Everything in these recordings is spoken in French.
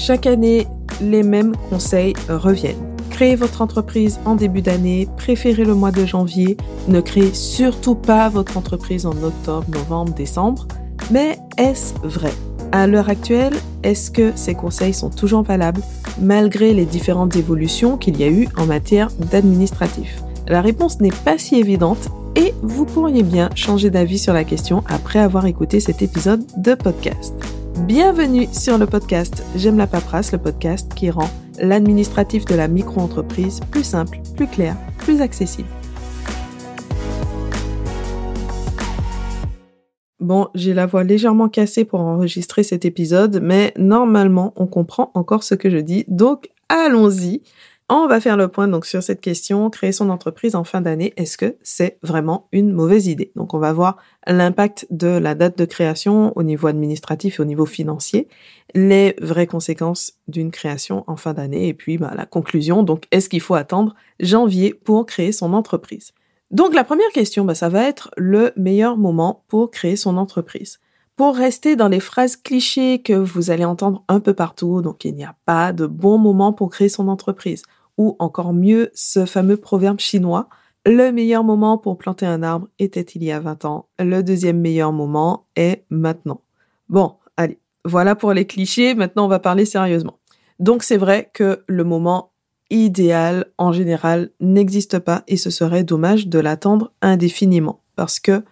Chaque année, les mêmes conseils reviennent. Créez votre entreprise en début d'année, préférez le mois de janvier, ne créez surtout pas votre entreprise en octobre, novembre, décembre. Mais est-ce vrai? À l'heure actuelle, est-ce que ces conseils sont toujours valables malgré les différentes évolutions qu'il y a eu en matière d'administratif? La réponse n'est pas si évidente et vous pourriez bien changer d'avis sur la question après avoir écouté cet épisode de podcast. Bienvenue sur le podcast J'aime la paperasse, le podcast qui rend l'administratif de la micro-entreprise plus simple, plus clair, plus accessible. Bon, j'ai la voix légèrement cassée pour enregistrer cet épisode, mais normalement, on comprend encore ce que je dis, donc allons-y. On va faire le point donc sur cette question, créer son entreprise en fin d'année, est-ce que c'est vraiment une mauvaise idée? Donc on va voir l'impact de la date de création au niveau administratif et au niveau financier, les vraies conséquences d'une création en fin d'année et puis bah, la conclusion. Donc est-ce qu'il faut attendre janvier pour créer son entreprise? Donc la première question, bah, ça va être le meilleur moment pour créer son entreprise. Pour rester dans les phrases clichés que vous allez entendre un peu partout, donc il n'y a pas de bon moment pour créer son entreprise ou encore mieux ce fameux proverbe chinois, le meilleur moment pour planter un arbre était il y a 20 ans, le deuxième meilleur moment est maintenant. Bon, allez, voilà pour les clichés, maintenant on va parler sérieusement. Donc c'est vrai que le moment idéal en général n'existe pas et ce serait dommage de l'attendre indéfiniment parce que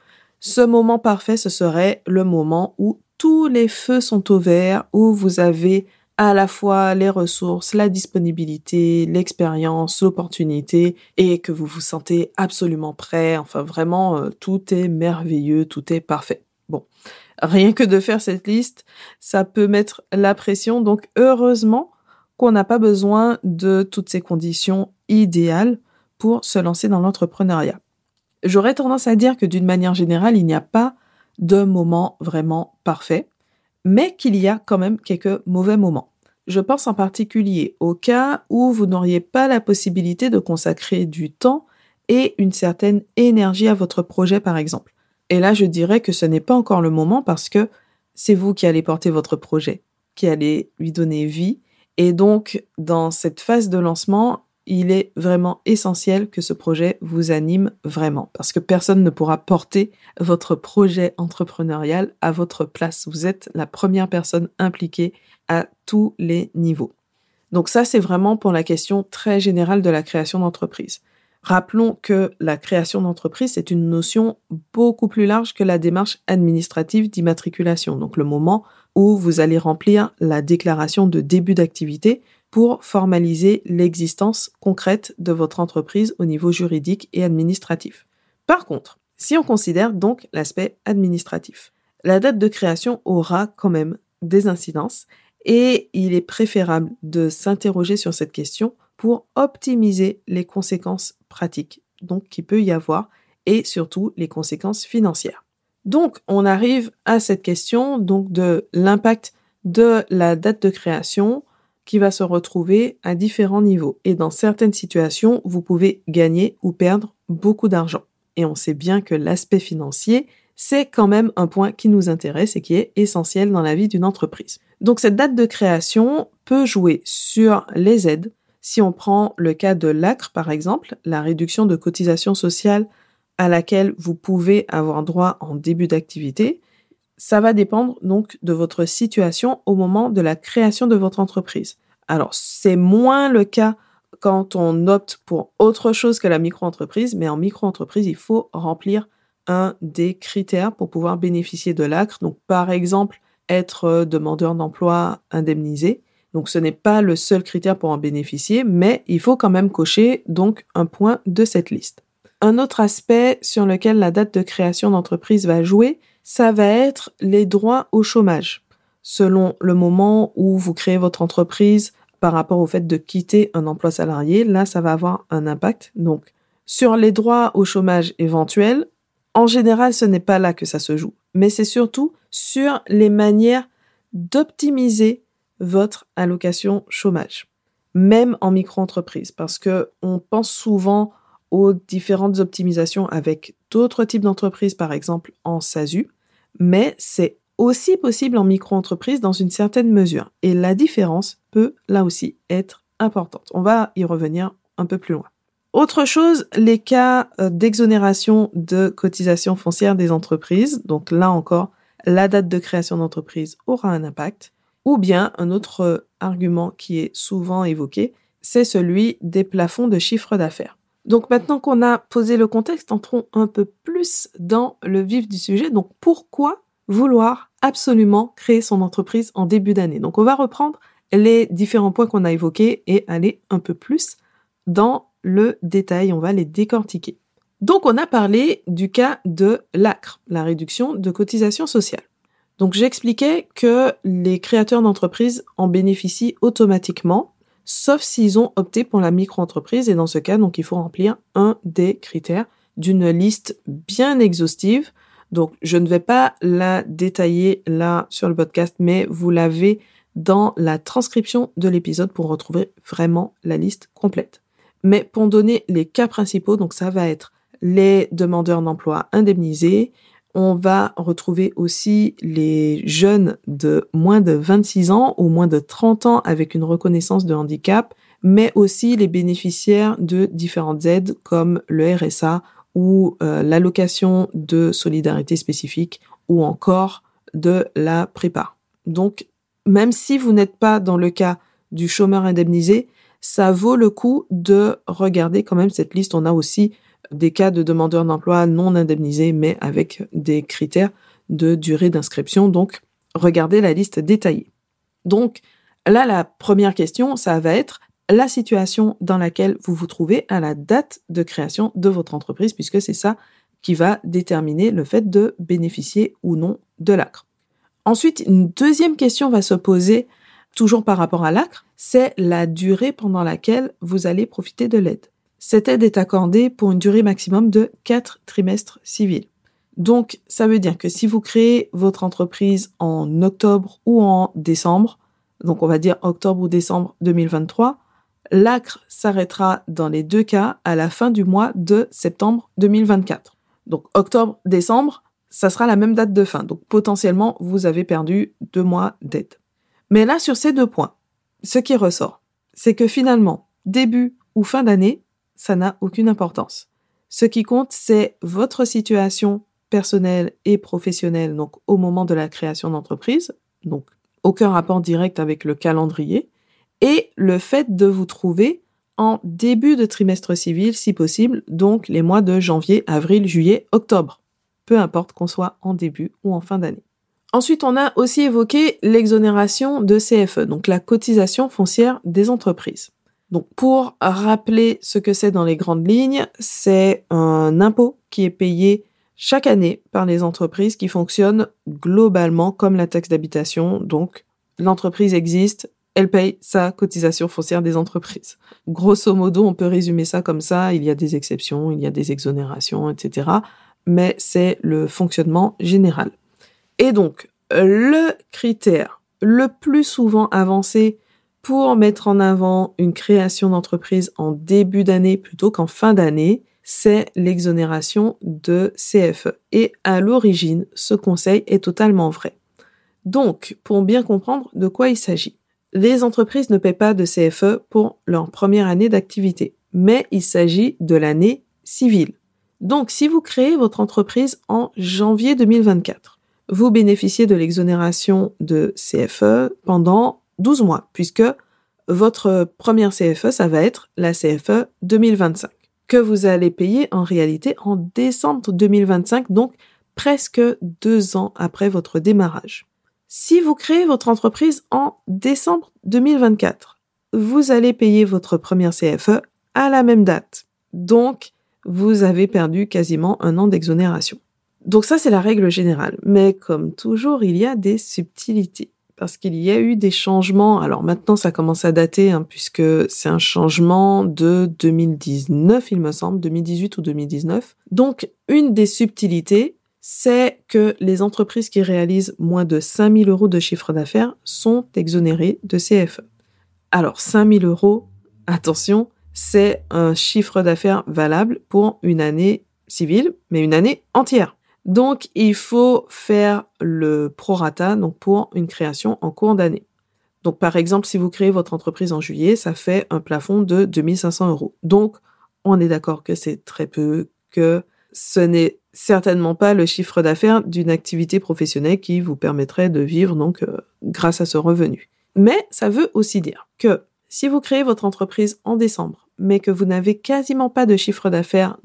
ce moment parfait, ce serait le moment où tous les feux sont au vert, où vous avez à la fois les ressources, la disponibilité, l'expérience, l'opportunité et que vous vous sentez absolument prêt. Enfin, vraiment, euh, tout est merveilleux, tout est parfait. Bon, rien que de faire cette liste, ça peut mettre la pression. Donc, heureusement qu'on n'a pas besoin de toutes ces conditions idéales pour se lancer dans l'entrepreneuriat. J'aurais tendance à dire que d'une manière générale, il n'y a pas de moment vraiment parfait mais qu'il y a quand même quelques mauvais moments. Je pense en particulier au cas où vous n'auriez pas la possibilité de consacrer du temps et une certaine énergie à votre projet, par exemple. Et là, je dirais que ce n'est pas encore le moment parce que c'est vous qui allez porter votre projet, qui allez lui donner vie. Et donc, dans cette phase de lancement, il est vraiment essentiel que ce projet vous anime vraiment parce que personne ne pourra porter votre projet entrepreneurial à votre place. Vous êtes la première personne impliquée à tous les niveaux. Donc ça, c'est vraiment pour la question très générale de la création d'entreprise. Rappelons que la création d'entreprise, c'est une notion beaucoup plus large que la démarche administrative d'immatriculation. Donc le moment où vous allez remplir la déclaration de début d'activité pour formaliser l'existence concrète de votre entreprise au niveau juridique et administratif. Par contre, si on considère donc l'aspect administratif, la date de création aura quand même des incidences et il est préférable de s'interroger sur cette question pour optimiser les conséquences pratiques donc qui peut y avoir et surtout les conséquences financières. Donc on arrive à cette question de l'impact de la date de création qui va se retrouver à différents niveaux. Et dans certaines situations, vous pouvez gagner ou perdre beaucoup d'argent. Et on sait bien que l'aspect financier, c'est quand même un point qui nous intéresse et qui est essentiel dans la vie d'une entreprise. Donc cette date de création peut jouer sur les aides. Si on prend le cas de l'ACRE, par exemple, la réduction de cotisation sociale à laquelle vous pouvez avoir droit en début d'activité, ça va dépendre donc de votre situation au moment de la création de votre entreprise. Alors, c'est moins le cas quand on opte pour autre chose que la micro-entreprise, mais en micro-entreprise, il faut remplir un des critères pour pouvoir bénéficier de l'ACRE. Donc, par exemple, être demandeur d'emploi indemnisé. Donc, ce n'est pas le seul critère pour en bénéficier, mais il faut quand même cocher donc un point de cette liste. Un autre aspect sur lequel la date de création d'entreprise va jouer, ça va être les droits au chômage. Selon le moment où vous créez votre entreprise par rapport au fait de quitter un emploi salarié, là, ça va avoir un impact. Donc, sur les droits au chômage éventuels, en général, ce n'est pas là que ça se joue, mais c'est surtout sur les manières d'optimiser votre allocation chômage, même en micro-entreprise, parce que on pense souvent aux différentes optimisations avec d'autres types d'entreprises, par exemple en SASU, mais c'est aussi possible en micro-entreprise dans une certaine mesure. Et la différence peut là aussi être importante. On va y revenir un peu plus loin. Autre chose, les cas euh, d'exonération de cotisation foncière des entreprises. Donc là encore, la date de création d'entreprise aura un impact. Ou bien un autre argument qui est souvent évoqué, c'est celui des plafonds de chiffre d'affaires. Donc maintenant qu'on a posé le contexte, entrons un peu plus dans le vif du sujet. Donc pourquoi vouloir absolument créer son entreprise en début d'année? Donc on va reprendre les différents points qu'on a évoqués et aller un peu plus dans le détail, on va les décortiquer. Donc on a parlé du cas de l'ACRE, la réduction de cotisation sociale. Donc j'expliquais que les créateurs d'entreprises en bénéficient automatiquement, sauf s'ils ont opté pour la micro-entreprise et dans ce cas, donc il faut remplir un des critères d'une liste bien exhaustive. Donc je ne vais pas la détailler là sur le podcast, mais vous l'avez dans la transcription de l'épisode pour retrouver vraiment la liste complète. Mais pour donner les cas principaux, donc ça va être les demandeurs d'emploi indemnisés. On va retrouver aussi les jeunes de moins de 26 ans ou moins de 30 ans avec une reconnaissance de handicap, mais aussi les bénéficiaires de différentes aides comme le RSA ou euh, l'allocation de solidarité spécifique ou encore de la prépa. Donc, même si vous n'êtes pas dans le cas du chômeur indemnisé, ça vaut le coup de regarder quand même cette liste. On a aussi des cas de demandeurs d'emploi non indemnisés, mais avec des critères de durée d'inscription. Donc, regardez la liste détaillée. Donc, là, la première question, ça va être la situation dans laquelle vous vous trouvez à la date de création de votre entreprise, puisque c'est ça qui va déterminer le fait de bénéficier ou non de l'ACRE. Ensuite, une deuxième question va se poser toujours par rapport à l'ACRE, c'est la durée pendant laquelle vous allez profiter de l'aide. Cette aide est accordée pour une durée maximum de 4 trimestres civils. Donc, ça veut dire que si vous créez votre entreprise en octobre ou en décembre, donc on va dire octobre ou décembre 2023, l'ACRE s'arrêtera dans les deux cas à la fin du mois de septembre 2024. Donc octobre, décembre, ça sera la même date de fin. Donc potentiellement, vous avez perdu deux mois d'aide. Mais là, sur ces deux points, ce qui ressort, c'est que finalement, début ou fin d'année, ça n'a aucune importance. Ce qui compte, c'est votre situation personnelle et professionnelle, donc au moment de la création d'entreprise, donc aucun rapport direct avec le calendrier, et le fait de vous trouver en début de trimestre civil, si possible, donc les mois de janvier, avril, juillet, octobre, peu importe qu'on soit en début ou en fin d'année. Ensuite, on a aussi évoqué l'exonération de CFE, donc la cotisation foncière des entreprises. Donc, pour rappeler ce que c'est dans les grandes lignes, c'est un impôt qui est payé chaque année par les entreprises qui fonctionnent globalement comme la taxe d'habitation. Donc, l'entreprise existe, elle paye sa cotisation foncière des entreprises. Grosso modo, on peut résumer ça comme ça. Il y a des exceptions, il y a des exonérations, etc. Mais c'est le fonctionnement général. Et donc, le critère le plus souvent avancé pour mettre en avant une création d'entreprise en début d'année plutôt qu'en fin d'année, c'est l'exonération de CFE. Et à l'origine, ce conseil est totalement vrai. Donc, pour bien comprendre de quoi il s'agit, les entreprises ne paient pas de CFE pour leur première année d'activité, mais il s'agit de l'année civile. Donc, si vous créez votre entreprise en janvier 2024, vous bénéficiez de l'exonération de CFE pendant 12 mois, puisque votre première CFE, ça va être la CFE 2025, que vous allez payer en réalité en décembre 2025, donc presque deux ans après votre démarrage. Si vous créez votre entreprise en décembre 2024, vous allez payer votre première CFE à la même date. Donc, vous avez perdu quasiment un an d'exonération. Donc ça, c'est la règle générale. Mais comme toujours, il y a des subtilités. Parce qu'il y a eu des changements. Alors maintenant, ça commence à dater, hein, puisque c'est un changement de 2019, il me semble, 2018 ou 2019. Donc, une des subtilités, c'est que les entreprises qui réalisent moins de 5000 euros de chiffre d'affaires sont exonérées de CFE. Alors, 5000 euros, attention, c'est un chiffre d'affaires valable pour une année civile, mais une année entière. Donc, il faut faire le prorata, donc pour une création en cours d'année. Donc, par exemple, si vous créez votre entreprise en juillet, ça fait un plafond de 2500 euros. Donc, on est d'accord que c'est très peu, que ce n'est certainement pas le chiffre d'affaires d'une activité professionnelle qui vous permettrait de vivre donc euh, grâce à ce revenu. Mais ça veut aussi dire que si vous créez votre entreprise en décembre, mais que vous n'avez quasiment pas de chiffre d'affaires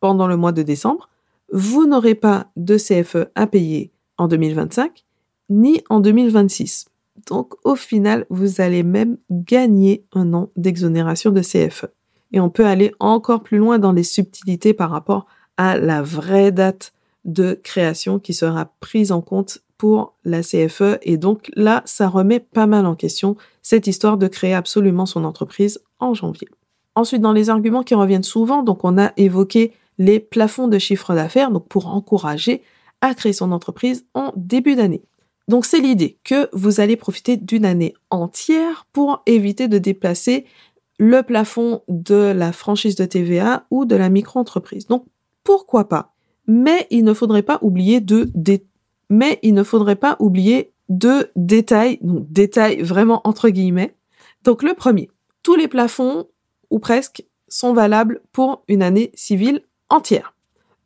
pendant le mois de décembre, vous n'aurez pas de CFE à payer en 2025 ni en 2026. Donc au final, vous allez même gagner un an d'exonération de CFE. Et on peut aller encore plus loin dans les subtilités par rapport à la vraie date de création qui sera prise en compte pour la CFE. Et donc là, ça remet pas mal en question cette histoire de créer absolument son entreprise en janvier. Ensuite, dans les arguments qui reviennent souvent, donc on a évoqué les plafonds de chiffre d'affaires, donc pour encourager à créer son entreprise en début d'année. Donc c'est l'idée que vous allez profiter d'une année entière pour éviter de déplacer le plafond de la franchise de TVA ou de la micro-entreprise. Donc pourquoi pas? Mais il ne faudrait pas oublier deux détails, donc détails vraiment entre guillemets. Donc le premier, tous les plafonds ou presque sont valables pour une année civile entière.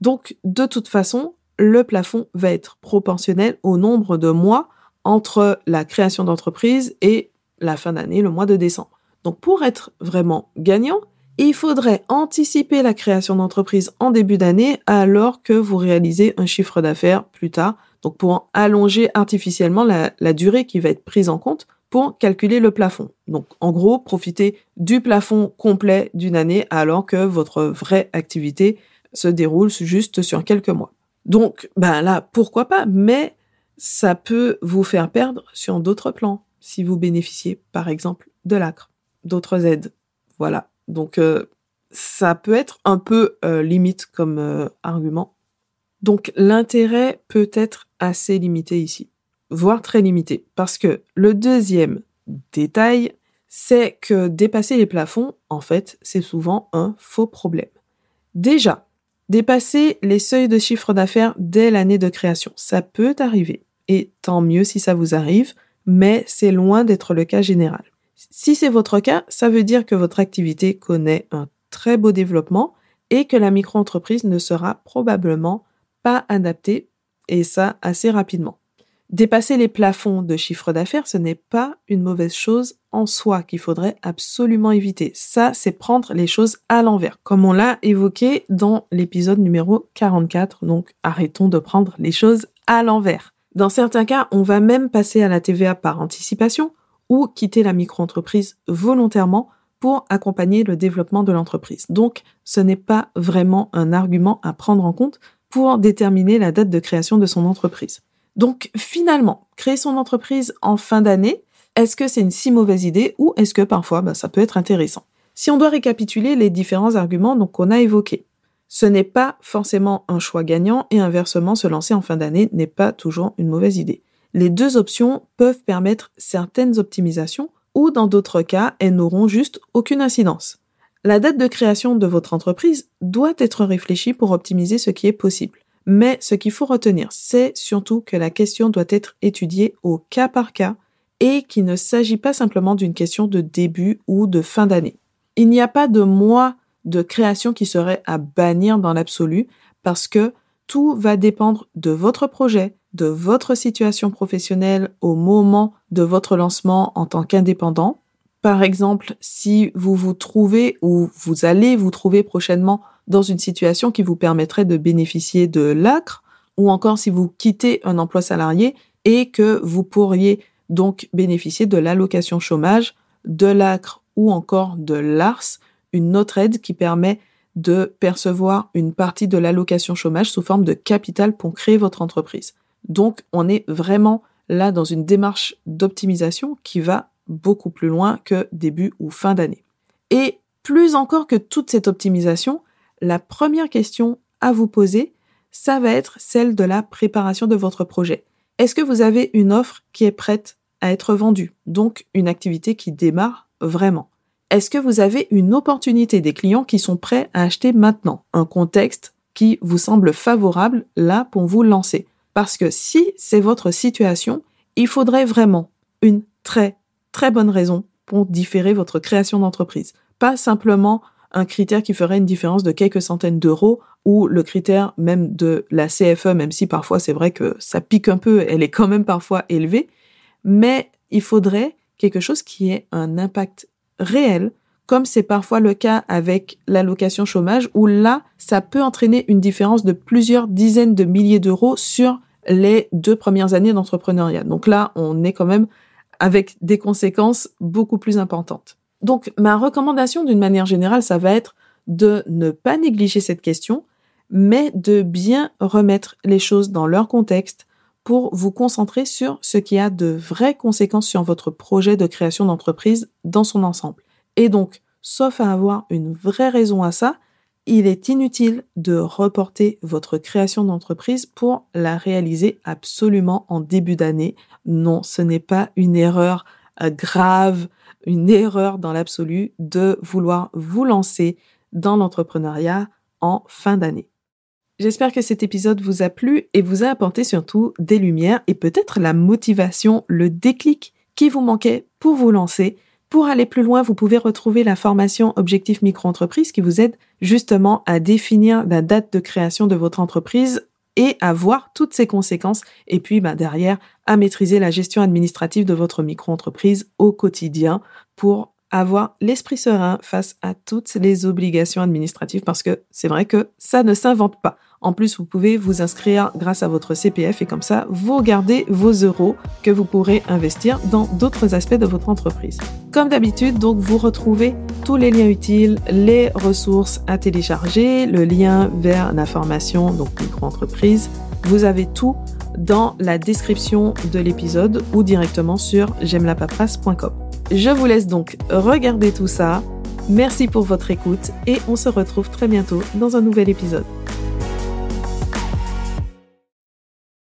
Donc, de toute façon, le plafond va être proportionnel au nombre de mois entre la création d'entreprise et la fin d'année, le mois de décembre. Donc, pour être vraiment gagnant, il faudrait anticiper la création d'entreprise en début d'année alors que vous réalisez un chiffre d'affaires plus tard. Donc, pour allonger artificiellement la, durée qui va être prise en compte pour calculer le plafond. Donc, en gros, profitez du plafond complet d'une année alors que votre vraie activité se déroule juste sur quelques mois. Donc, ben là, pourquoi pas, mais ça peut vous faire perdre sur d'autres plans si vous bénéficiez, par exemple, de l'ACRE, d'autres aides. Voilà. Donc, euh, ça peut être un peu euh, limite comme euh, argument. Donc, l'intérêt peut être assez limité ici, voire très limité, parce que le deuxième détail, c'est que dépasser les plafonds, en fait, c'est souvent un faux problème. Déjà, Dépasser les seuils de chiffre d'affaires dès l'année de création, ça peut arriver. Et tant mieux si ça vous arrive, mais c'est loin d'être le cas général. Si c'est votre cas, ça veut dire que votre activité connaît un très beau développement et que la micro-entreprise ne sera probablement pas adaptée, et ça assez rapidement. Dépasser les plafonds de chiffre d'affaires, ce n'est pas une mauvaise chose en soi qu'il faudrait absolument éviter. Ça, c'est prendre les choses à l'envers, comme on l'a évoqué dans l'épisode numéro 44. Donc, arrêtons de prendre les choses à l'envers. Dans certains cas, on va même passer à la TVA par anticipation ou quitter la micro-entreprise volontairement pour accompagner le développement de l'entreprise. Donc, ce n'est pas vraiment un argument à prendre en compte pour déterminer la date de création de son entreprise. Donc finalement, créer son entreprise en fin d'année, est-ce que c'est une si mauvaise idée ou est-ce que parfois bah, ça peut être intéressant? Si on doit récapituler les différents arguments qu'on a évoqués, ce n'est pas forcément un choix gagnant et inversement, se lancer en fin d'année n'est pas toujours une mauvaise idée. Les deux options peuvent permettre certaines optimisations ou dans d'autres cas, elles n'auront juste aucune incidence. La date de création de votre entreprise doit être réfléchie pour optimiser ce qui est possible. Mais ce qu'il faut retenir, c'est surtout que la question doit être étudiée au cas par cas et qu'il ne s'agit pas simplement d'une question de début ou de fin d'année. Il n'y a pas de mois de création qui serait à bannir dans l'absolu parce que tout va dépendre de votre projet, de votre situation professionnelle au moment de votre lancement en tant qu'indépendant. Par exemple, si vous vous trouvez ou vous allez vous trouver prochainement dans une situation qui vous permettrait de bénéficier de l'ACRE, ou encore si vous quittez un emploi salarié et que vous pourriez donc bénéficier de l'allocation chômage, de l'ACRE ou encore de l'ARS, une autre aide qui permet de percevoir une partie de l'allocation chômage sous forme de capital pour créer votre entreprise. Donc on est vraiment là dans une démarche d'optimisation qui va beaucoup plus loin que début ou fin d'année. Et plus encore que toute cette optimisation, la première question à vous poser, ça va être celle de la préparation de votre projet. Est-ce que vous avez une offre qui est prête à être vendue, donc une activité qui démarre vraiment? Est-ce que vous avez une opportunité des clients qui sont prêts à acheter maintenant, un contexte qui vous semble favorable là pour vous lancer. Parce que si c'est votre situation, il faudrait vraiment une très très bonne raison pour différer votre création d'entreprise. Pas simplement un critère qui ferait une différence de quelques centaines d'euros ou le critère même de la CFE, même si parfois c'est vrai que ça pique un peu, elle est quand même parfois élevée, mais il faudrait quelque chose qui ait un impact réel, comme c'est parfois le cas avec l'allocation chômage, où là, ça peut entraîner une différence de plusieurs dizaines de milliers d'euros sur les deux premières années d'entrepreneuriat. Donc là, on est quand même avec des conséquences beaucoup plus importantes. Donc ma recommandation d'une manière générale, ça va être de ne pas négliger cette question, mais de bien remettre les choses dans leur contexte pour vous concentrer sur ce qui a de vraies conséquences sur votre projet de création d'entreprise dans son ensemble. Et donc, sauf à avoir une vraie raison à ça, il est inutile de reporter votre création d'entreprise pour la réaliser absolument en début d'année. Non, ce n'est pas une erreur euh, grave, une erreur dans l'absolu de vouloir vous lancer dans l'entrepreneuriat en fin d'année. J'espère que cet épisode vous a plu et vous a apporté surtout des lumières et peut-être la motivation, le déclic qui vous manquait pour vous lancer pour aller plus loin, vous pouvez retrouver la formation Objectif Micro-entreprise qui vous aide justement à définir la date de création de votre entreprise et à voir toutes ses conséquences et puis bah, derrière à maîtriser la gestion administrative de votre micro-entreprise au quotidien pour avoir l'esprit serein face à toutes les obligations administratives parce que c'est vrai que ça ne s'invente pas. En plus, vous pouvez vous inscrire grâce à votre CPF et comme ça, vous gardez vos euros que vous pourrez investir dans d'autres aspects de votre entreprise. Comme d'habitude, donc, vous retrouvez tous les liens utiles, les ressources à télécharger, le lien vers la formation, donc micro-entreprise. Vous avez tout dans la description de l'épisode ou directement sur j'aime Je vous laisse donc regarder tout ça. Merci pour votre écoute et on se retrouve très bientôt dans un nouvel épisode.